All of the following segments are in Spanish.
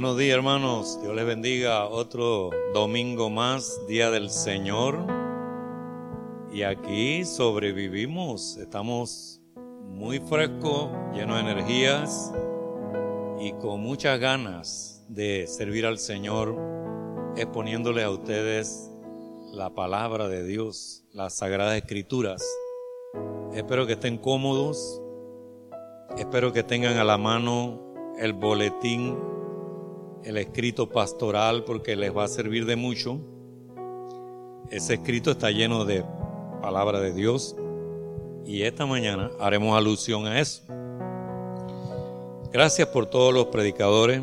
Buenos días hermanos, Dios les bendiga. Otro domingo más, Día del Señor. Y aquí sobrevivimos, estamos muy frescos, llenos de energías y con muchas ganas de servir al Señor, exponiéndole a ustedes la palabra de Dios, las sagradas escrituras. Espero que estén cómodos, espero que tengan a la mano el boletín el escrito pastoral porque les va a servir de mucho. Ese escrito está lleno de palabra de Dios y esta mañana haremos alusión a eso. Gracias por todos los predicadores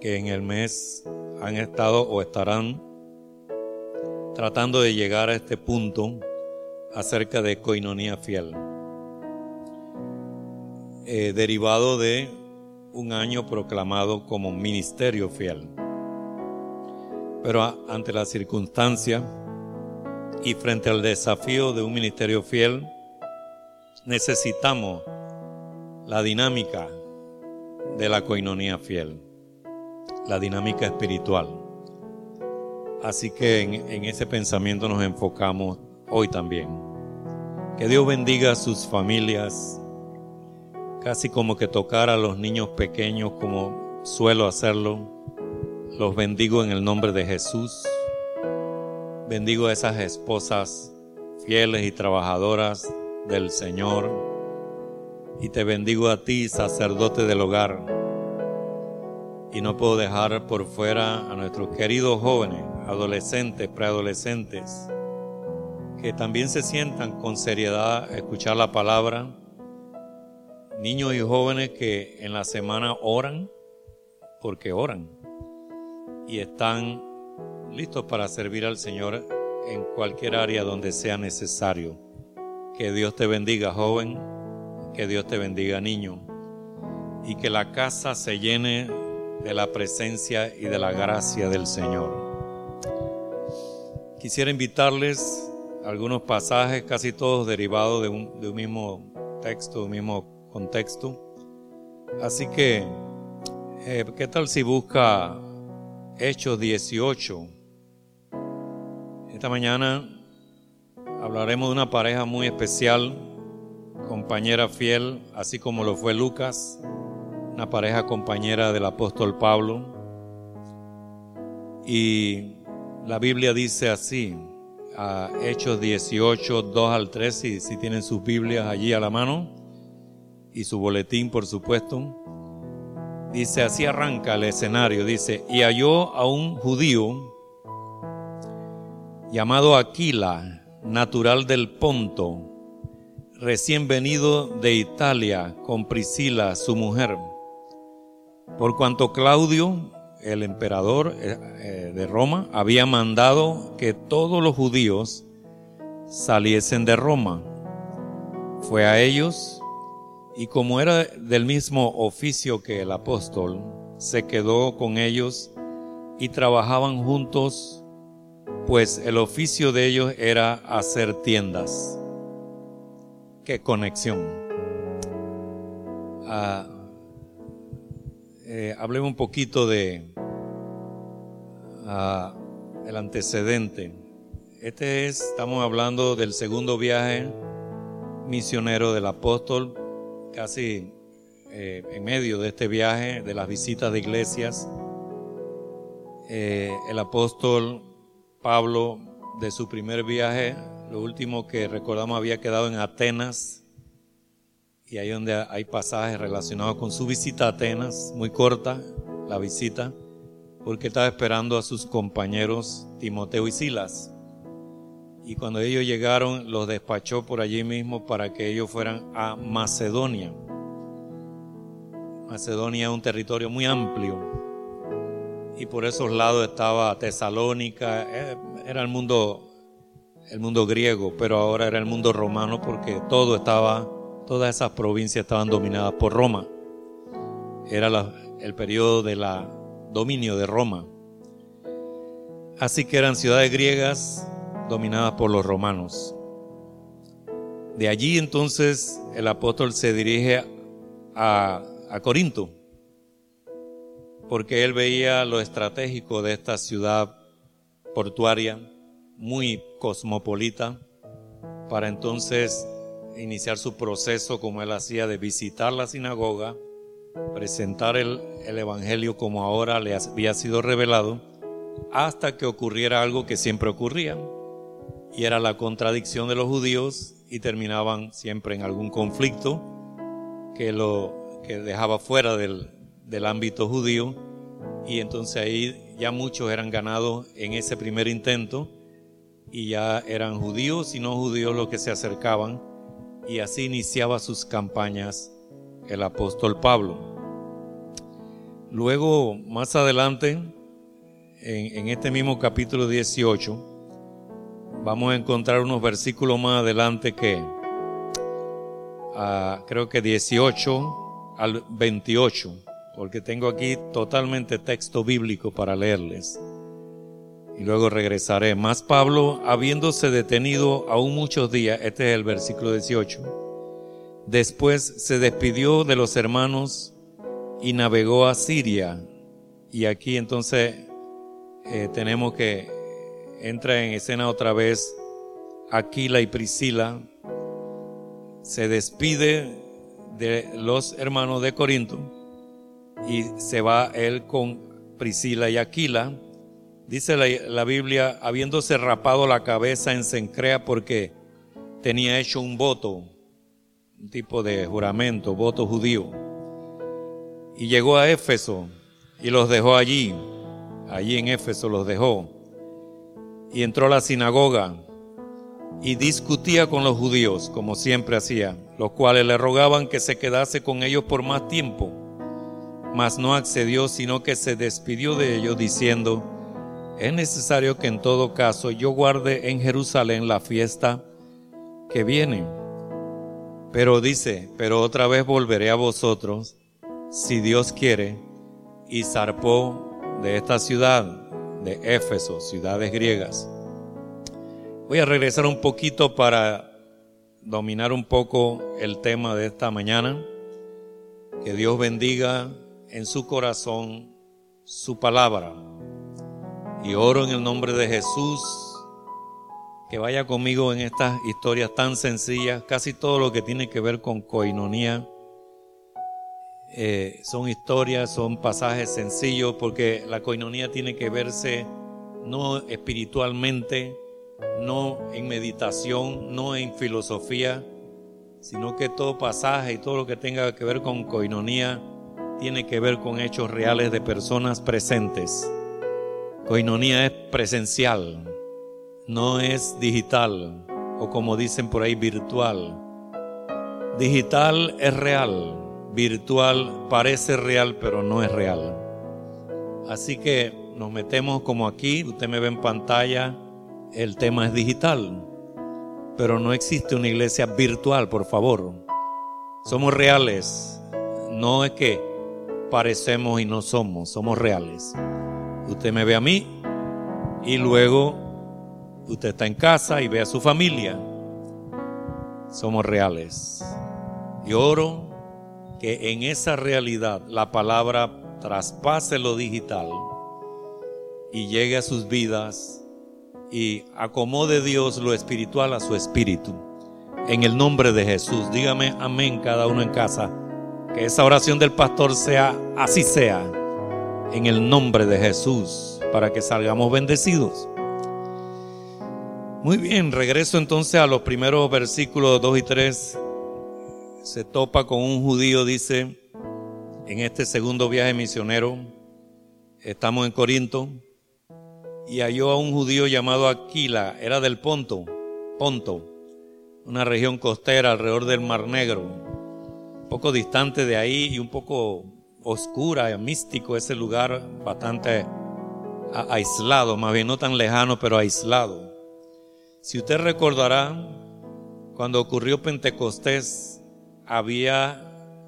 que en el mes han estado o estarán tratando de llegar a este punto acerca de coinonía fiel. Eh, derivado de un año proclamado como ministerio fiel. Pero ante la circunstancia y frente al desafío de un ministerio fiel, necesitamos la dinámica de la coinonía fiel, la dinámica espiritual. Así que en, en, ese pensamiento nos enfocamos hoy también. Que Dios bendiga a sus familias, casi como que tocar a los niños pequeños como suelo hacerlo. Los bendigo en el nombre de Jesús. Bendigo a esas esposas fieles y trabajadoras del Señor. Y te bendigo a ti, sacerdote del hogar. Y no puedo dejar por fuera a nuestros queridos jóvenes, adolescentes, preadolescentes, que también se sientan con seriedad a escuchar la palabra niños y jóvenes que en la semana oran porque oran y están listos para servir al Señor en cualquier área donde sea necesario. Que Dios te bendiga, joven, que Dios te bendiga, niño, y que la casa se llene de la presencia y de la gracia del Señor. Quisiera invitarles algunos pasajes, casi todos derivados de un, de un mismo texto, un mismo contexto. Así que, eh, ¿qué tal si busca Hechos 18? Esta mañana hablaremos de una pareja muy especial, compañera fiel, así como lo fue Lucas, una pareja compañera del apóstol Pablo. Y la Biblia dice así, a Hechos 18, 2 al 3, si, si tienen sus Biblias allí a la mano y su boletín, por supuesto. Dice, así arranca el escenario, dice, y halló a un judío llamado Aquila, natural del Ponto, recién venido de Italia con Priscila, su mujer. Por cuanto Claudio, el emperador eh, eh, de Roma, había mandado que todos los judíos saliesen de Roma. Fue a ellos y como era del mismo oficio que el apóstol, se quedó con ellos y trabajaban juntos, pues el oficio de ellos era hacer tiendas. Qué conexión. Ah, eh, hablemos un poquito de ah, el antecedente. Este es, estamos hablando del segundo viaje misionero del apóstol casi eh, en medio de este viaje, de las visitas de iglesias, eh, el apóstol Pablo, de su primer viaje, lo último que recordamos había quedado en Atenas, y ahí donde hay pasajes relacionados con su visita a Atenas, muy corta la visita, porque estaba esperando a sus compañeros Timoteo y Silas. Y cuando ellos llegaron los despachó por allí mismo para que ellos fueran a Macedonia. Macedonia es un territorio muy amplio y por esos lados estaba Tesalónica, eh, era el mundo el mundo griego, pero ahora era el mundo romano porque todo estaba todas esas provincias estaban dominadas por Roma. Era el periodo del dominio de Roma. Así que eran ciudades griegas dominadas por los romanos. De allí entonces el apóstol se dirige a, a Corinto, porque él veía lo estratégico de esta ciudad portuaria, muy cosmopolita, para entonces iniciar su proceso como él hacía de visitar la sinagoga, presentar el, el Evangelio como ahora le había sido revelado, hasta que ocurriera algo que siempre ocurría, y era la contradicción de los judíos y terminaban siempre en algún conflicto que lo que dejaba fuera del, del ámbito judío y entonces ahí ya muchos eran ganados en ese primer intento y ya eran judíos y no judíos los que se acercaban y así iniciaba sus campañas el apóstol Pablo. Luego, más adelante, en, este mismo capítulo 18, vamos a encontrar unos versículos más adelante que ah, creo que 18 al 28, porque tengo aquí totalmente texto bíblico para leerles. Y luego regresaré. Más Pablo, habiéndose detenido aún muchos días, este es el versículo 18, después se despidió de los hermanos y navegó a Siria. Y aquí entonces eh, tenemos que entra en escena otra vez Aquila y Priscila. Se despide de los hermanos de Corinto y se va él con Priscila y Aquila. Dice la, la, Biblia, habiéndose rapado la cabeza en Sencrea porque tenía hecho un voto, un tipo de juramento, voto judío. Y llegó a Éfeso y los dejó allí. Allí en Éfeso los dejó. Y entró a la sinagoga y discutía con los judíos, como siempre hacía, los cuales le rogaban que se quedase con ellos por más tiempo. Mas no accedió, sino que se despidió de ellos diciendo, es necesario que en todo caso yo guarde en Jerusalén la fiesta que viene. Pero dice, pero otra vez volveré a vosotros, si Dios quiere, y zarpó de esta ciudad, de Éfeso, ciudades griegas. Voy a regresar un poquito para dominar un poco el tema de esta mañana. Que Dios bendiga en su corazón su palabra. Y oro en el nombre de Jesús que vaya conmigo en estas historias tan sencillas, casi todo lo que tiene que ver con coinonía. Eh, son historias, son pasajes sencillos, porque la coinonía tiene que verse no espiritualmente, no en meditación, no en filosofía, sino que todo pasaje y todo lo que tenga que ver con coinonía tiene que ver con hechos reales de personas presentes. Coinonía es presencial, no es digital o como dicen por ahí virtual. Digital es real, virtual parece real pero no es real. Así que nos metemos como aquí, usted me ve en pantalla, el tema es digital, pero no existe una iglesia virtual, por favor. Somos reales, no es que parecemos y no somos, somos reales. Usted me ve a mí y luego usted está en casa y ve a su familia. Somos reales. Y oro que en esa realidad la palabra traspase lo digital y llegue a sus vidas y acomode Dios lo espiritual a su espíritu. En el nombre de Jesús, dígame amén cada uno en casa. Que esa oración del pastor sea así sea, en el nombre de Jesús, para que salgamos bendecidos. Muy bien, regreso entonces a los primeros versículos 2 y 3. Se topa con un judío, dice, en este segundo viaje misionero, estamos en Corinto, y halló a un judío llamado Aquila, era del Ponto, Ponto, una región costera alrededor del Mar Negro, un poco distante de ahí y un poco oscura, místico ese lugar, bastante aislado, más bien no tan lejano, pero aislado. Si usted recordará, cuando ocurrió Pentecostés, había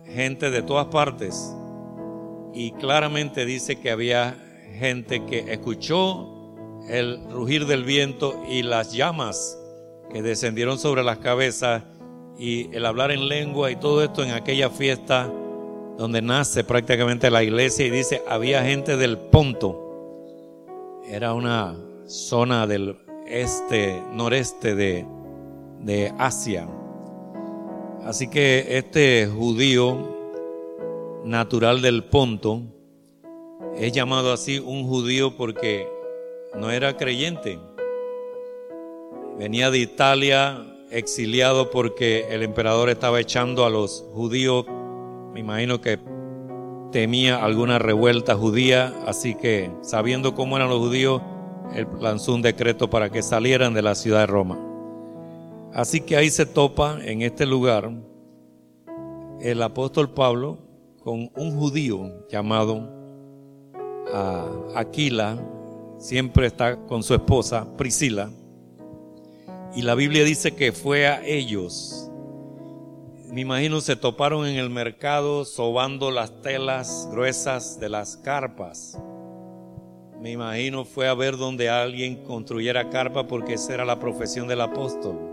gente de todas partes y claramente dice que había gente que escuchó el rugir del viento y las llamas que descendieron sobre las cabezas y el hablar en lengua y todo esto en aquella fiesta donde nace prácticamente la iglesia y dice había gente del Ponto. Era una zona del este, noreste de, de Asia. Así que este judío natural del Ponto es llamado así un judío porque no era creyente. Venía de Italia exiliado porque el emperador estaba echando a los judíos, me imagino que temía alguna revuelta judía, así que sabiendo cómo eran los judíos, él lanzó un decreto para que salieran de la ciudad de Roma. Así que ahí se topa en este lugar el apóstol Pablo con un judío llamado ah, Aquila, siempre está con su esposa Priscila, y la Biblia dice que fue a ellos. Me imagino se toparon en el mercado sobando las telas gruesas de las carpas. Me imagino fue a ver donde alguien construyera carpa porque esa era la profesión del apóstol.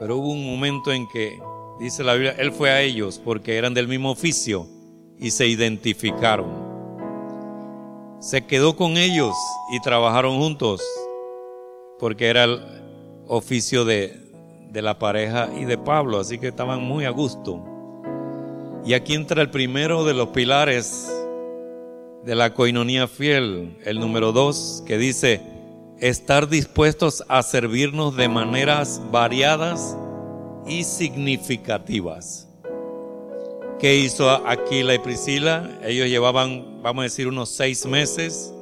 Pero hubo un momento en que dice la Biblia, Él fue a ellos porque eran del mismo oficio y se identificaron. Se quedó con ellos y trabajaron juntos porque era el oficio de, de la pareja y de Pablo, así que estaban muy a gusto. Y aquí entra el primero de los pilares de la coinonía fiel, el número dos, que dice, estar dispuestos a servirnos de maneras variadas y significativas. ¿Qué hizo Aquila y Priscila? Ellos llevaban, vamos a decir, unos seis meses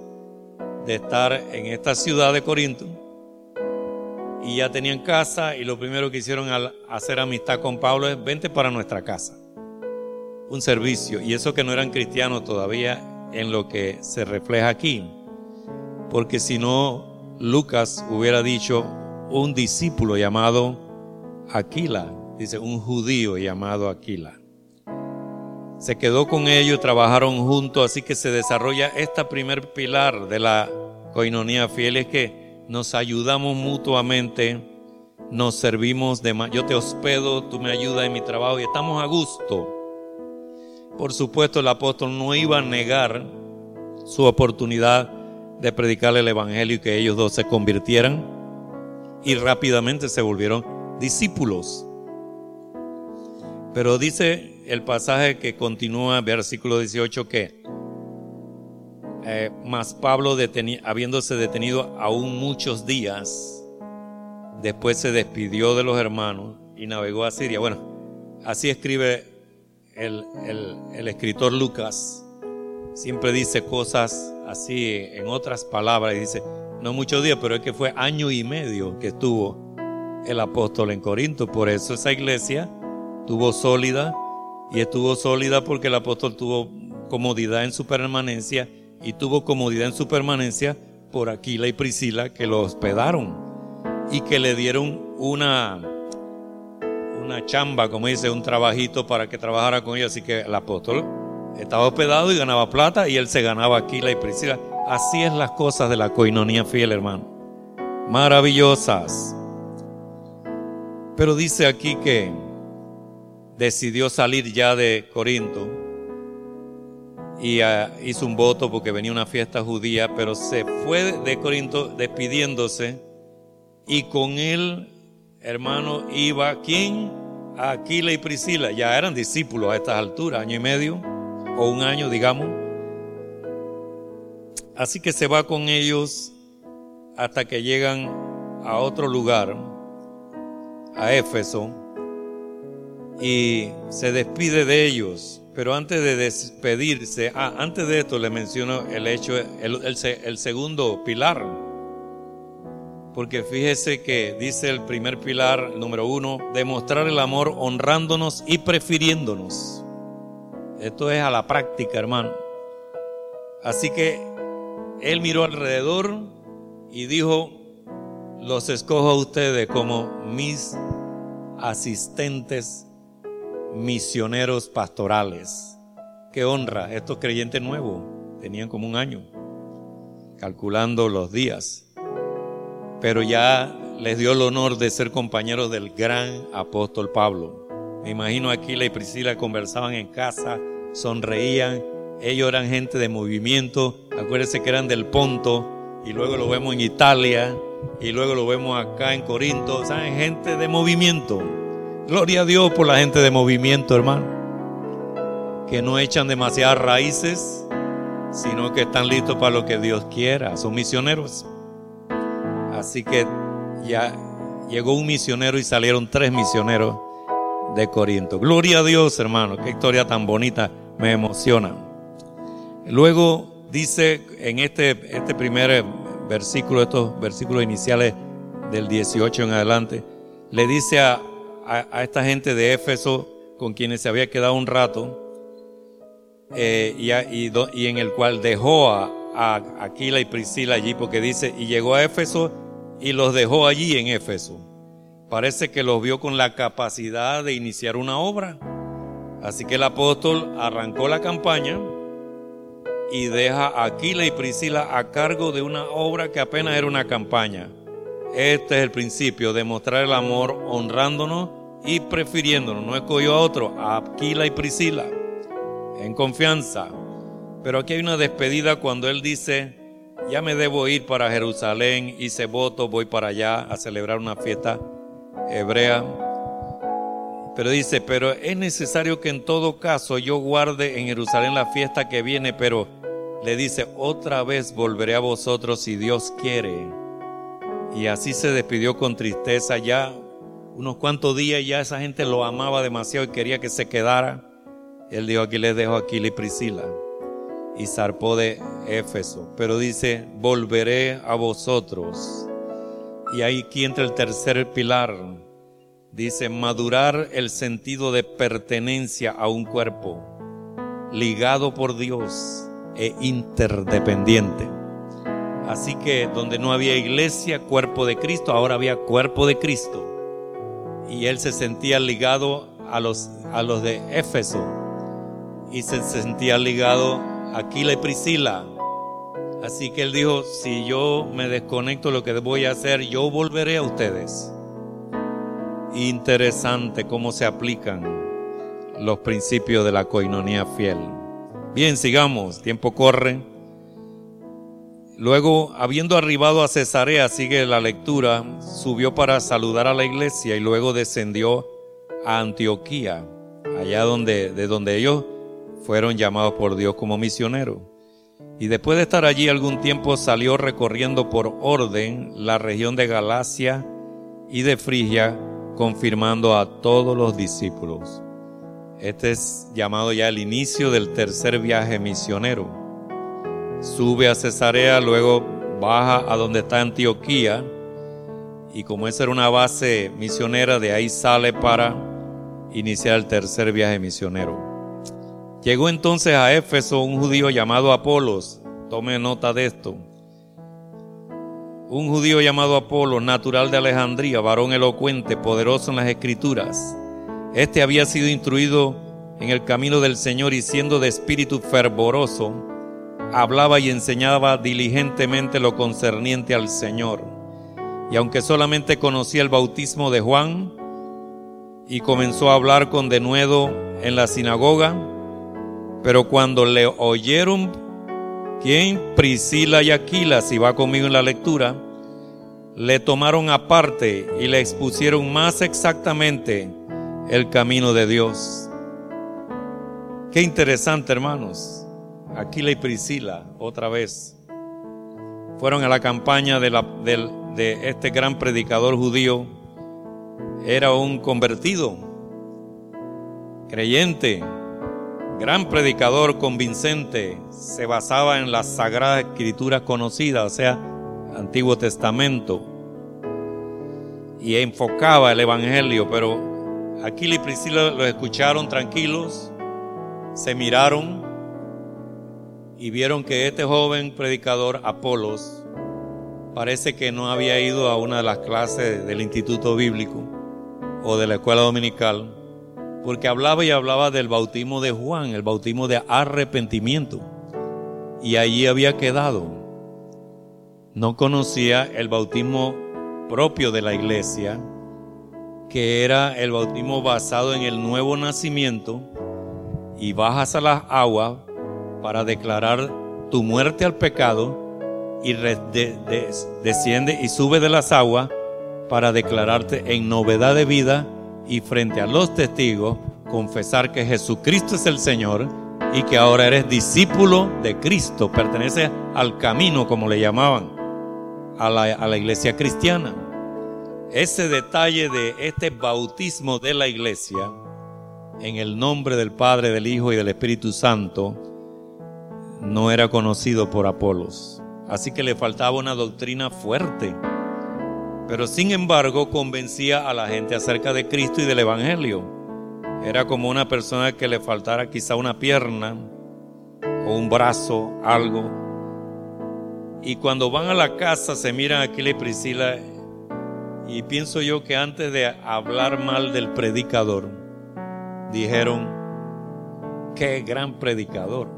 de estar en esta ciudad de Corinto y ya tenían casa y lo primero que hicieron al hacer amistad con Pablo es vente para nuestra casa. Un servicio. Y eso que no eran cristianos todavía en lo que se refleja aquí. Porque si no, Lucas hubiera dicho un discípulo llamado Aquila, dice un judío llamado Aquila. Se quedó con ellos, trabajaron juntos, así que se desarrolla esta primer pilar de la coinonía fiel, es que nos ayudamos mutuamente, nos servimos de más. Yo te hospedo, tú me ayudas en mi trabajo y estamos a gusto. Por supuesto, el apóstol no iba a negar su oportunidad de predicar el evangelio y que ellos dos se convirtieran y rápidamente se volvieron discípulos. Pero dice el pasaje que continúa, versículo 18, que eh, más Pablo habiéndose detenido aún muchos días, después se despidió de los hermanos y navegó a Siria. Bueno, así escribe el, el escritor Lucas. Siempre dice cosas así en otras palabras dice, no muchos días, pero es que fue año y medio que estuvo el apóstol en Corinto. Por eso esa iglesia tuvo sólida y estuvo sólida porque el apóstol tuvo comodidad en su permanencia y tuvo comodidad en su permanencia por Aquila y Priscila que lo hospedaron y que le dieron una una chamba, como dice, un trabajito para que trabajara con ellos. Así que el apóstol estaba hospedado y ganaba plata y él se ganaba Aquila y Priscila. Así es las cosas de la coinonía fiel, hermano. Maravillosas. Pero dice aquí que decidió salir ya de Corinto y ah, hizo un voto porque venía una fiesta judía, pero se fue de Corinto despidiéndose y con él, hermano, iba quién? Aquila y Priscila, ya eran discípulos a estas alturas, año y medio o un año, digamos. Así que se va con ellos hasta que llegan a otro lugar a Éfeso y se despide de ellos. Pero antes de despedirse, ah, antes de esto le menciono el hecho, el, el segundo pilar. porque fíjese que dice el primer pilar, número uno, demostrar el amor honrándonos y prefiriéndonos. Esto es a la práctica, hermano. Así que él miró alrededor y dijo, los escojo a ustedes como mis asistentes misioneros pastorales. Qué honra, estos creyentes nuevos tenían como un año, calculando los días, pero ya les dio el honor de ser compañeros del gran apóstol Pablo. Me imagino Aquila y Priscila conversaban en casa, sonreían, ellos eran gente de movimiento, acuérdense que eran del Ponto, y luego lo vemos en Italia, y luego lo vemos acá en Corinto, ¿saben? Gente de movimiento. Gloria a Dios por la gente de movimiento, hermano. Que no echan demasiadas raíces, sino que están listos para lo que Dios quiera. Son misioneros. Así que ya llegó un misionero y salieron tres misioneros de Corinto. Gloria a Dios, hermano. Qué historia tan bonita. Me emociona. Luego dice en este, este primer versículo, estos versículos iniciales del 18 en adelante, le dice a, a, esta gente de Éfeso con quienes se había quedado un rato, eh, y, y, y, en el cual dejó a, Aquila y Priscila allí, porque dice, y llegó a Éfeso y los dejó allí en Éfeso. Parece que los vio con la capacidad de iniciar una obra. Así que el apóstol arrancó la campaña y deja a Aquila y Priscila a cargo de una obra que apenas era una campaña. Este es el principio, demostrar el amor honrándonos y prefiriéndonos. No escogió a otro, a Aquila y Priscila, en confianza. Pero aquí hay una despedida cuando él dice, ya me debo ir para Jerusalén, hice voto, voy para allá a celebrar una fiesta hebrea. Pero dice, pero es necesario que en todo caso yo guarde en Jerusalén la fiesta que viene, pero le dice, otra vez volveré a vosotros si Dios quiere. Y así se despidió con tristeza. Ya unos cuantos días ya esa gente lo amaba demasiado y quería que se quedara. Él dijo, aquí les dejo a Aquila y Priscila. Y zarpó de Éfeso. Pero dice, volveré a vosotros. Y ahí aquí entra el tercer pilar. Dice, madurar el sentido de pertenencia a un cuerpo, ligado por Dios e interdependiente. Así que donde no había iglesia, cuerpo de Cristo, ahora había cuerpo de Cristo. Y él se sentía ligado a los, a los de Éfeso. Y se sentía ligado a Aquila y Priscila. Así que él dijo, si yo me desconecto lo que voy a hacer, yo volveré a ustedes. Interesante cómo se aplican los principios de la coinonía fiel. Bien, sigamos, tiempo corre. Luego, habiendo arribado a Cesarea, sigue la lectura, subió para saludar a la iglesia y luego descendió a Antioquía, allá donde, de donde ellos fueron llamados por Dios como misioneros. Y después de estar allí algún tiempo salió recorriendo por orden la región de Galacia y de Frigia, confirmando a todos los discípulos. Este es llamado ya el inicio del tercer viaje misionero. Sube a Cesarea, luego baja a donde está Antioquía y como esa era una base misionera, de ahí sale para iniciar el tercer viaje misionero. Llegó entonces a Éfeso un judío llamado Apolos, tome nota de esto. Un judío llamado Apolos, natural de Alejandría, varón elocuente, poderoso en las escrituras este había sido instruido en el camino del Señor y siendo de espíritu fervoroso, hablaba y enseñaba diligentemente lo concerniente al Señor. Y aunque solamente conocía el bautismo de Juan, y comenzó a hablar con denuedo en la sinagoga, pero cuando le oyeron, ¿quién? Priscila y Aquila, si va conmigo en la lectura, le tomaron aparte y le expusieron más exactamente el camino de Dios. Qué interesante, hermanos. Aquila y Priscila, otra vez, fueron a la campaña de, la, de este gran predicador judío. Era un convertido, creyente, gran predicador convincente. Se basaba en las sagradas escrituras conocidas, o sea, Antiguo Testamento, y enfocaba el Evangelio, pero Aquila y Priscila lo escucharon tranquilos, se miraron y vieron que este joven predicador, Apolos, parece que no había ido a una de las clases del Instituto Bíblico o de la escuela dominical, porque hablaba y hablaba del bautismo de Juan, el bautismo de arrepentimiento, y allí había quedado. No conocía el bautismo propio de la iglesia, que era el bautismo basado en el nuevo nacimiento, y bajas a las aguas para declarar tu muerte al pecado, y desciende y sube de las aguas para declararte en novedad de vida y frente a los testigos confesar que Jesucristo es el Señor y que ahora eres discípulo de Cristo, pertenece al camino como le llamaban a la, iglesia cristiana. Ese detalle de este bautismo de la iglesia en el nombre del Padre, del Hijo y del Espíritu Santo no era conocido por Apolos. Así que le faltaba una doctrina fuerte. Pero sin embargo convencía a la gente acerca de Cristo y del Evangelio. Era como una persona que le faltara quizá una pierna o un brazo, algo, y cuando van a la casa se miran aquí y Priscila y pienso yo que antes de hablar mal del predicador, dijeron, qué gran predicador.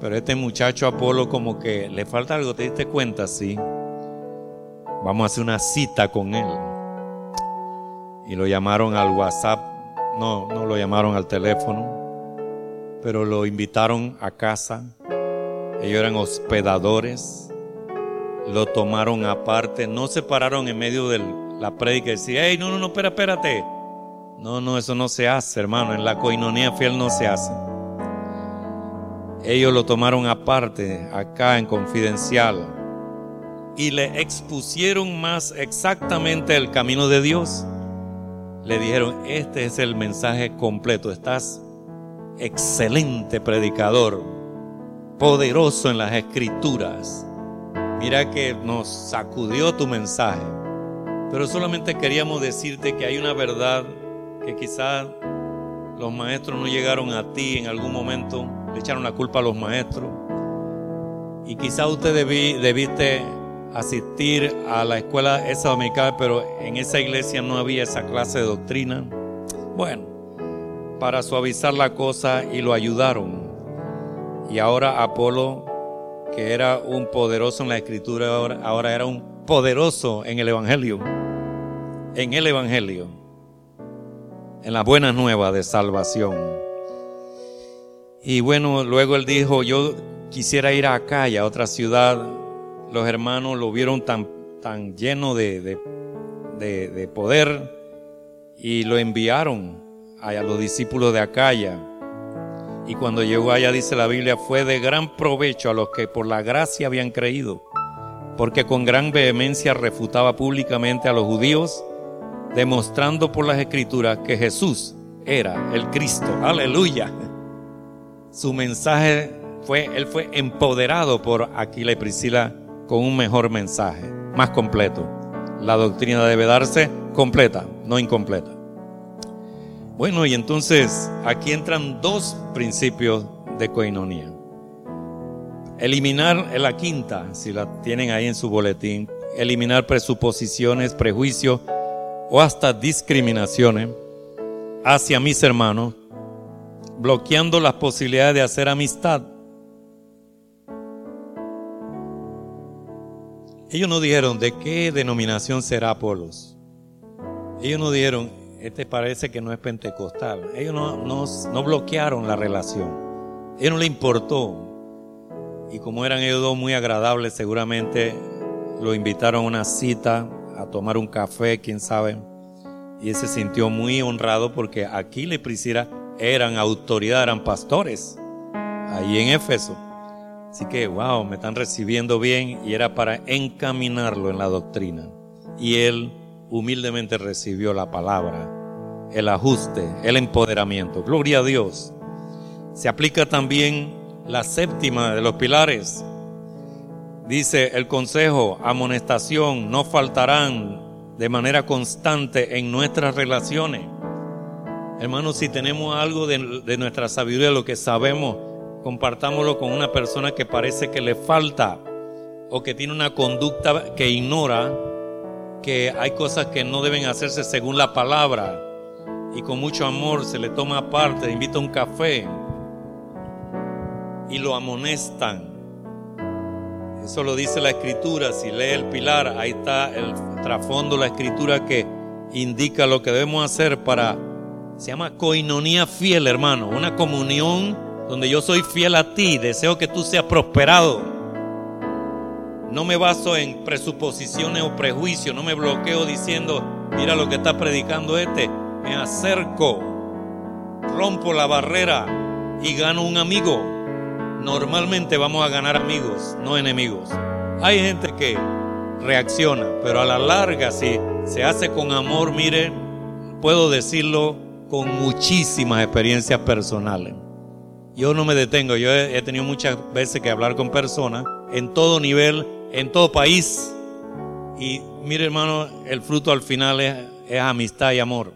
Pero este muchacho Apolo como que le falta algo, ¿te diste cuenta? Sí. Vamos a hacer una cita con él. Y lo llamaron al WhatsApp, no, no lo llamaron al teléfono, pero lo invitaron a casa ellos eran hospedadores, lo tomaron aparte, no se pararon en medio de la prédica y decían, hey, no, no, no, espera, espérate. No, no, eso no se hace, hermano. En la coinonía fiel no se hace. Ellos lo tomaron aparte, acá en confidencial, y le expusieron más exactamente el camino de Dios. Le dijeron, este es el mensaje completo. Estás excelente predicador poderoso en las escrituras. Mira que nos sacudió tu mensaje. Pero solamente queríamos decirte que hay una verdad que quizás los maestros no llegaron a ti en algún momento, le echaron la culpa a los maestros. Y quizás usted debiste asistir a la escuela esa dominical, pero en esa iglesia no había esa clase de doctrina. Bueno, para suavizar la cosa y lo ayudaron. Y ahora Apolo, que era un poderoso en la escritura, ahora, ahora era un poderoso en el Evangelio. En el Evangelio. En las buenas nuevas de salvación. Y bueno, luego él dijo, yo quisiera ir acá y a otra ciudad. Los hermanos lo vieron tan, tan lleno de, de, de poder y lo enviaron a los discípulos de Acaya y cuando llegó allá, dice la Biblia, fue de gran provecho a los que por la gracia habían creído, porque con gran vehemencia refutaba públicamente a los judíos, demostrando por las escrituras que Jesús era el Cristo. Aleluya. Su mensaje fue, él fue empoderado por Aquila y Priscila con un mejor mensaje, más completo. La doctrina debe darse completa, no incompleta. Bueno, y entonces aquí entran dos principios de coinonía. Eliminar la quinta, si la tienen ahí en su boletín, eliminar presuposiciones, prejuicios o hasta discriminaciones hacia mis hermanos, bloqueando las posibilidades de hacer amistad. Ellos no dijeron de qué denominación será Apolos. Ellos no dijeron, este parece que no es pentecostal. Ellos no, no, bloquearon la relación. A ellos no le importó. Y como eran ellos dos muy agradables, seguramente lo invitaron a una cita, a tomar un café, quién sabe. Y él se sintió muy honrado porque aquí le Priscila eran autoridad, eran pastores, ahí en Éfeso. Así que, wow, me están recibiendo bien y era para encaminarlo en la doctrina. Y él humildemente recibió la palabra, el ajuste, el empoderamiento. Gloria a Dios. Se aplica también la séptima de los pilares. Dice el consejo, amonestación, no faltarán de manera constante en nuestras relaciones. Hermanos, si tenemos algo de, de nuestra sabiduría, lo que sabemos, compartámoslo con una persona que parece que le falta o que tiene una conducta que ignora que hay cosas que no deben hacerse según la palabra y con mucho amor se le toma aparte, invita a un café y lo amonestan. Eso lo dice la escritura, si lee el pilar, ahí está el trasfondo, la escritura que indica lo que debemos hacer para, se llama coinonía fiel, hermano, una comunión donde yo soy fiel a ti, deseo que tú seas prosperado. No me baso en presuposiciones o prejuicios, no me bloqueo diciendo, mira lo que está predicando este, me acerco, rompo la barrera y gano un amigo. Normalmente vamos a ganar amigos, no enemigos. Hay gente que reacciona, pero a la larga, si se hace con amor, mire, puedo decirlo con muchísimas experiencias personales. Yo no me detengo, yo he, tenido muchas veces que hablar con personas en todo nivel, en todo país. Y mire hermano, el fruto al final es amistad y amor.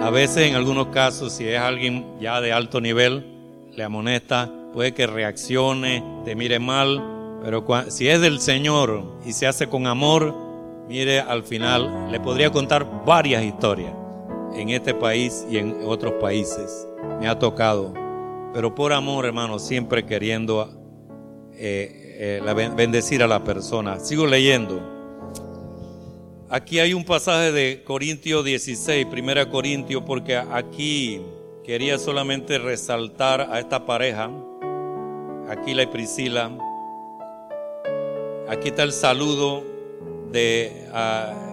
A veces, en algunos casos, si es alguien ya de alto nivel, le amonesta, puede que reaccione, te mire mal, pero si es del Señor y se hace con amor, mire, al final le podría contar varias historias en este país y en otros países. Me ha tocado, pero por amor, hermano, siempre queriendo eh, eh, bendecir a la persona. Sigo leyendo. Aquí hay un pasaje de Corintios 16, primera Corintios, porque aquí quería solamente resaltar a esta pareja, Aquila y Priscila. Aquí está el saludo de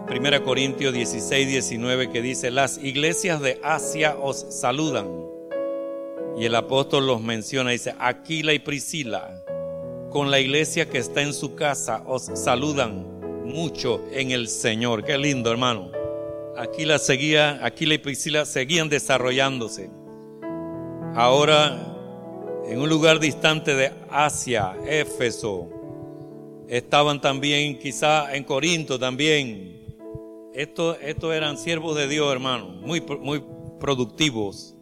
Primera 1 Corintios 16, 19 que dice, las iglesias de Asia os saludan. Y el apóstol los menciona, dice, Aquila y Priscila, con la iglesia que está en su casa, os saludan mucho en el Señor. Qué lindo, hermano. Aquí la seguía, aquí la y Priscila seguían desarrollándose. Ahora, en un lugar distante de Asia, Éfeso, estaban también, quizá en Corinto también. Estos, estos eran siervos de Dios, hermano, muy, muy productivos.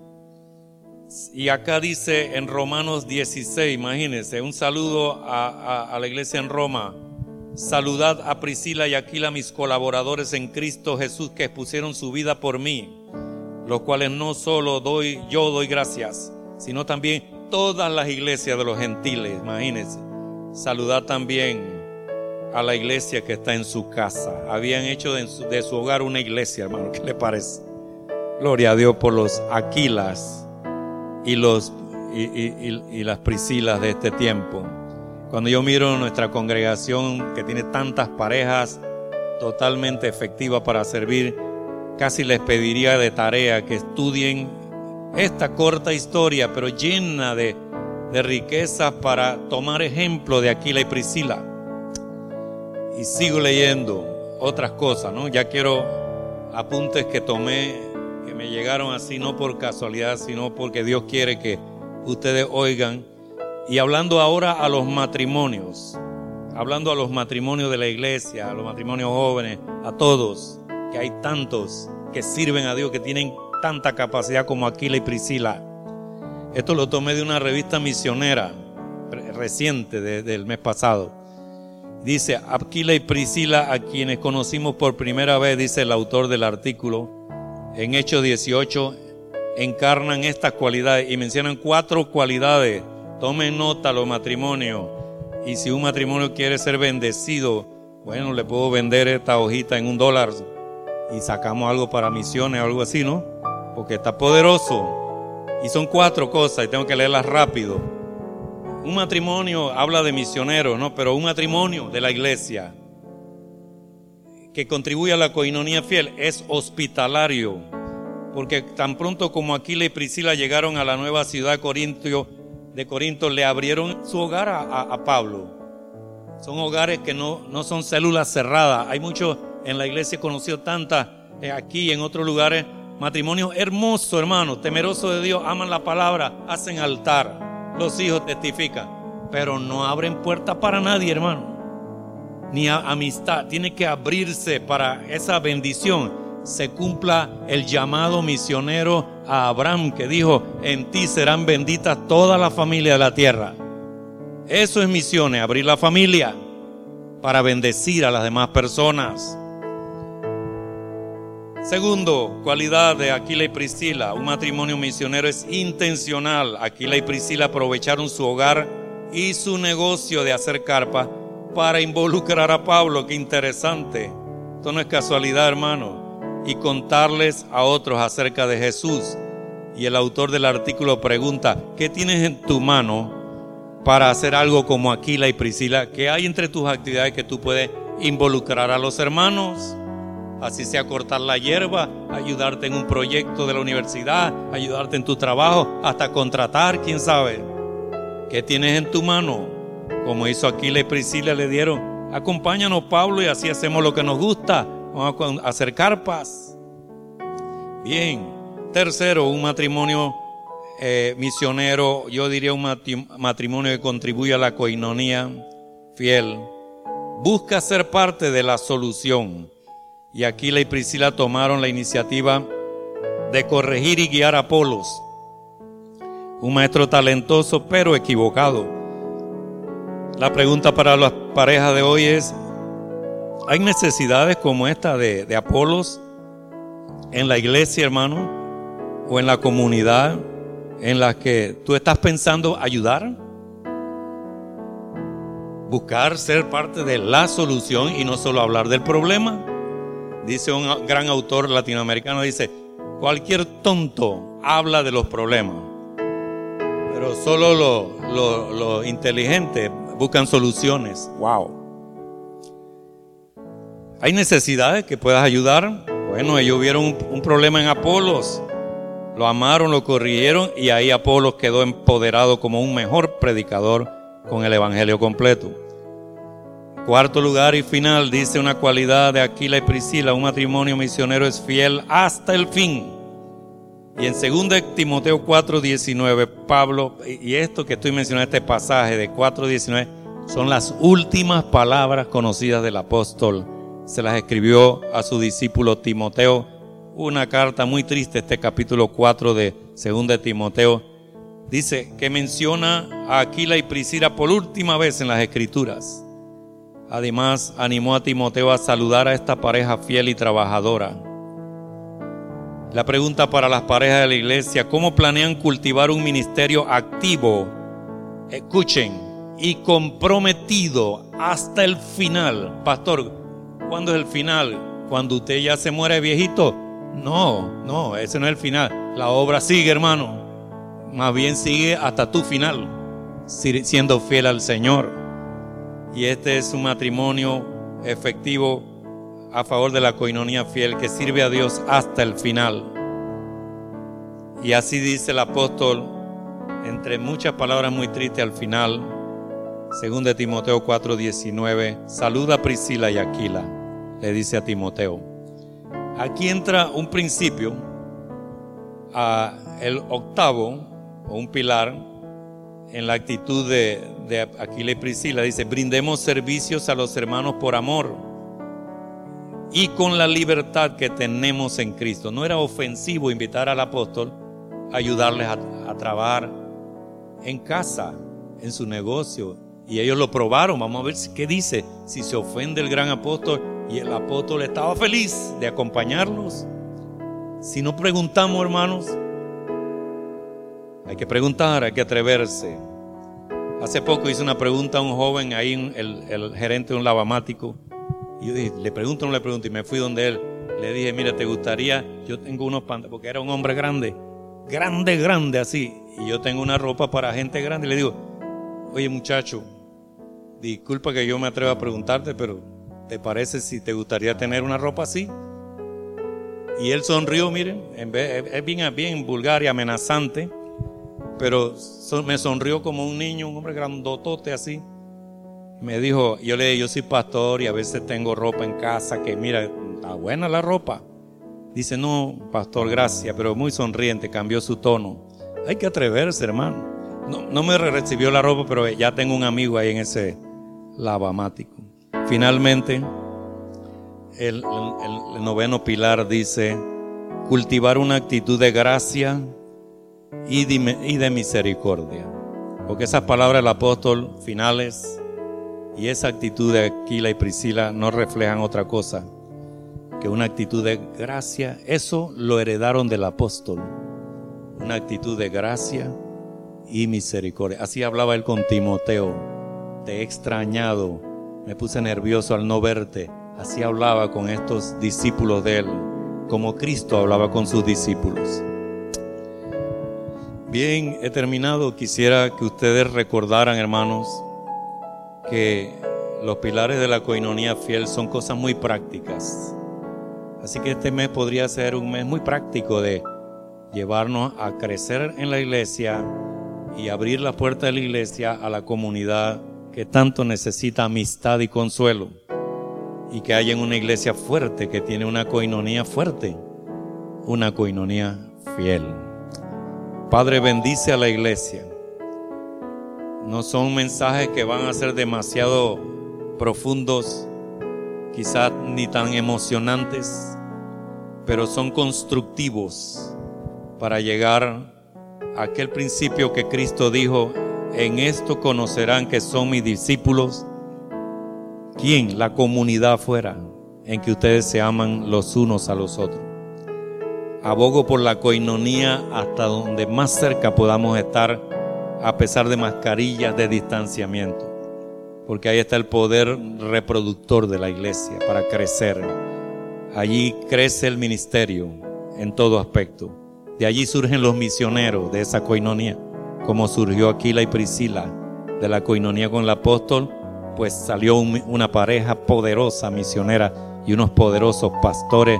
Y acá dice en Romanos 16, imagínense, un saludo a la iglesia en Roma Saludad a Priscila y Aquila, mis colaboradores en Cristo Jesús, que expusieron su vida por mí, los cuales no solo doy, yo doy gracias, sino también todas las iglesias de los gentiles, imagínense. Saludad también a la iglesia que está en su casa. Habían hecho de su, hogar una iglesia, hermano, ¿qué le parece? Gloria a Dios por los Aquilas y, los, y las Priscilas de este tiempo. Cuando yo miro nuestra congregación que tiene tantas parejas totalmente efectivas para servir, casi les pediría de tarea que estudien esta corta historia, pero llena de, de riquezas para tomar ejemplo de Aquila y Priscila. Y sigo leyendo otras cosas, ¿no? Ya quiero apuntes que tomé, que me llegaron así, no por casualidad, sino porque Dios quiere que ustedes oigan y hablando ahora a los matrimonios, hablando a los matrimonios de la iglesia, a los matrimonios jóvenes, a todos, que hay tantos que sirven a Dios, que tienen tanta capacidad como Aquila y Priscila. Esto lo tomé de una revista misionera reciente del mes pasado. Dice, Aquila y Priscila, a quienes conocimos por primera vez, dice el autor del artículo, en Hechos 18, encarnan estas cualidades y mencionan cuatro cualidades Tomen nota los matrimonios. Y si un matrimonio quiere ser bendecido, bueno, le puedo vender esta hojita en un dólar y sacamos algo para misiones o algo así, ¿no? Porque está poderoso. Y son cuatro cosas y tengo que leerlas rápido. Un matrimonio habla de misioneros, ¿no? Pero un matrimonio de la iglesia que contribuye a la coinonía fiel es hospitalario. Porque tan pronto como Aquila y Priscila llegaron a la nueva ciudad Corintio, de Corinto le abrieron su hogar a, Pablo. Son hogares que no, no son células cerradas. Hay muchos en la iglesia conocido tantas eh, aquí y en otros lugares. Matrimonios hermosos, hermanos, temerosos de Dios, aman la palabra, hacen altar. Los hijos testifican, pero no abren puerta para nadie, hermano. Ni amistad. Tiene que abrirse para esa bendición. Se cumpla el llamado misionero a Abraham que dijo, en ti serán benditas todas las familias de la tierra. Eso es misiones, abrir la familia para bendecir a las demás personas. Segundo, cualidad de Aquila y Priscila. Un matrimonio misionero es intencional. Aquila y Priscila aprovecharon su hogar y su negocio de hacer carpa para involucrar a Pablo. Qué interesante. Esto no es casualidad, hermano. Y contarles a otros acerca de Jesús. Y el autor del artículo pregunta, ¿qué tienes en tu mano para hacer algo como Aquila y Priscila? ¿Qué hay entre tus actividades que tú puedes involucrar a los hermanos? Así sea cortar la hierba, ayudarte en un proyecto de la universidad, ayudarte en tu trabajo, hasta contratar, quién sabe. ¿Qué tienes en tu mano? Como hizo Aquila y Priscila le dieron, acompáñanos Pablo y así hacemos lo que nos gusta. Vamos a hacer carpas. Bien. Tercero, un matrimonio eh, misionero, yo diría un matrimonio que contribuye a la coinonía fiel. Busca ser parte de la solución y Aquila y Priscila tomaron la iniciativa de corregir y guiar a Apolos, un maestro talentoso pero equivocado. La pregunta para las parejas de hoy es, ¿hay necesidades como esta de, Apolos en la iglesia, hermano? ¿O en la comunidad en la que tú estás pensando ayudar? Buscar ser parte de la solución y no solo hablar del problema. Dice un gran autor latinoamericano, dice, cualquier tonto habla de los problemas, pero solo los lo, inteligentes buscan soluciones. Wow. Hay necesidades que puedas ayudar. Bueno, ellos vieron un, un problema en Apolos, lo amaron, lo corrigieron y ahí Apolos quedó empoderado como un mejor predicador con el Evangelio completo. Cuarto lugar y final dice una cualidad de Aquila y Priscila, un matrimonio misionero es fiel hasta el fin. Y en 2 Timoteo 4:19, Pablo, y esto que estoy mencionando, este pasaje de 4:19, son las últimas palabras conocidas del apóstol. Se las escribió a su discípulo Timoteo, una carta muy triste, este capítulo 4 de 2 de Timoteo. Dice que menciona a Aquila y Priscila por última vez en las escrituras. Además, animó a Timoteo a saludar a esta pareja fiel y trabajadora. La pregunta para las parejas de la iglesia, ¿cómo planean cultivar un ministerio activo? Escuchen, y comprometido hasta el final. Pastor, ¿cuándo es el final? ¿Cuando usted ya se muere viejito? No, no, ese no es el final. La obra sigue, hermano. Más bien sigue hasta tu final, siendo fiel al Señor. Y este es un matrimonio efectivo a favor de la coinonía fiel que sirve a Dios hasta el final. Y así dice el apóstol, entre muchas palabras muy tristes al final, según de Timoteo 4:19, saluda a Priscila y Aquila, le dice a Timoteo. Aquí entra un principio, el octavo, o un pilar, en la actitud de, de Aquila y Priscila. Dice, brindemos servicios a los hermanos por amor y con la libertad que tenemos en Cristo. No era ofensivo invitar al apóstol a ayudarles a, a trabajar en casa, en su negocio. Y ellos lo probaron. Vamos a ver qué dice. Si se ofende el gran apóstol y el apóstol estaba feliz de acompañarlos. Si no preguntamos, hermanos, hay que preguntar, hay que atreverse. Hace poco hice una pregunta a un joven ahí, el, gerente de un lavamático. Y yo dije, le pregunto, no le pregunto. Y me fui donde él. Le dije, mira, ¿te gustaría? Yo tengo unos pantalones, porque era un hombre grande. Grande, grande, así. Y yo tengo una ropa para gente grande. Y le digo, oye muchacho, disculpa que yo me atreva a preguntarte, pero ¿te parece si te gustaría tener una ropa así? Y él sonrió, miren, es bien, bien vulgar y amenazante pero me sonrió como un niño, un hombre grandotote así. Me dijo, yo le dije, yo soy pastor y a veces tengo ropa en casa que mira, está buena la ropa. Dice, no, pastor, gracias, pero muy sonriente, cambió su tono. Hay que atreverse, hermano. No, no me recibió la ropa, pero ya tengo un amigo ahí en ese lavamático. finalmente, el, noveno pilar dice, cultivar una actitud de gracia y de, y de misericordia. Porque esas palabras del apóstol finales y esa actitud de Aquila y Priscila no reflejan otra cosa que una actitud de gracia. Eso lo heredaron del apóstol. Una actitud de gracia y misericordia. Así hablaba él con Timoteo. Te he extrañado, me puse nervioso al no verte. Así hablaba con estos discípulos de él, como Cristo hablaba con sus discípulos. Bien, he terminado. Quisiera que ustedes recordaran, hermanos, que los pilares de la coinonía fiel son cosas muy prácticas. Así que este mes podría ser un mes muy práctico de llevarnos a crecer en la iglesia y abrir la puerta de la iglesia a la comunidad que tanto necesita amistad y consuelo. Y que haya una iglesia fuerte, que tiene una coinonía fuerte, una coinonía fiel. Padre, bendice a la iglesia. No son mensajes que van a ser demasiado profundos, quizás ni tan emocionantes, pero son constructivos para llegar a aquel principio que Cristo dijo, en esto conocerán que son mis discípulos. ¿Quién? La comunidad afuera, en que ustedes se aman los unos a los otros. Abogo por la coinonía hasta donde más cerca podamos estar, a pesar de mascarillas de distanciamiento. Porque ahí está el poder reproductor de la iglesia para crecer. Allí crece el ministerio en todo aspecto. De allí surgen los misioneros de esa coinonía, como surgió Aquila y Priscila de la coinonía con el apóstol, pues salió una pareja poderosa misionera y unos poderosos pastores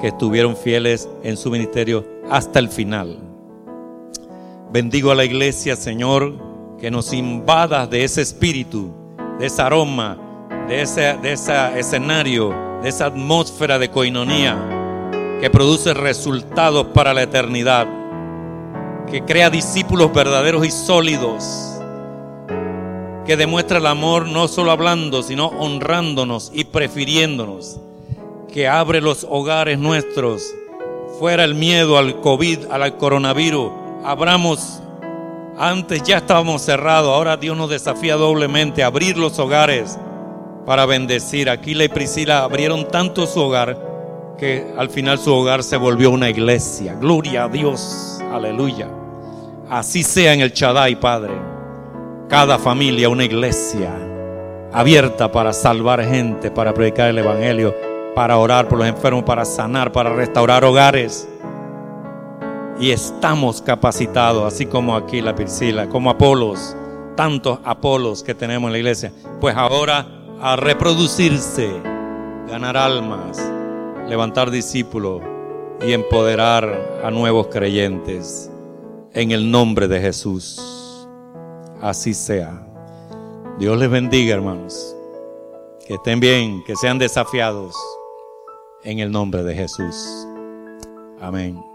que estuvieron fieles en su ministerio hasta el final. Bendigo a la iglesia, Señor, que nos invadas de ese espíritu, de ese aroma, de ese, de ese escenario, de esa atmósfera de coinonía que produce resultados para la eternidad, que crea discípulos verdaderos y sólidos, que demuestra el amor no solo hablando, sino honrándonos y prefiriéndonos que abre los hogares nuestros, fuera el miedo al COVID, al coronavirus. Abramos, antes ya estábamos cerrados, ahora Dios nos desafía doblemente a abrir los hogares para bendecir. Aquila y Priscila abrieron tanto su hogar que al final su hogar se volvió una iglesia. Gloria a Dios, aleluya. Así sea en el Chadai, Padre. Cada familia una iglesia abierta para salvar gente, para predicar el Evangelio para orar por los enfermos, para sanar, para restaurar hogares. Y estamos capacitados, así como aquí la Priscila, como Apolos, tantos Apolos que tenemos en la iglesia. Pues ahora a reproducirse, ganar almas, levantar discípulos y empoderar a nuevos creyentes. En el nombre de Jesús. Así sea. Dios les bendiga, hermanos. Que estén bien, que sean desafiados en el nombre de Jesús. Amén.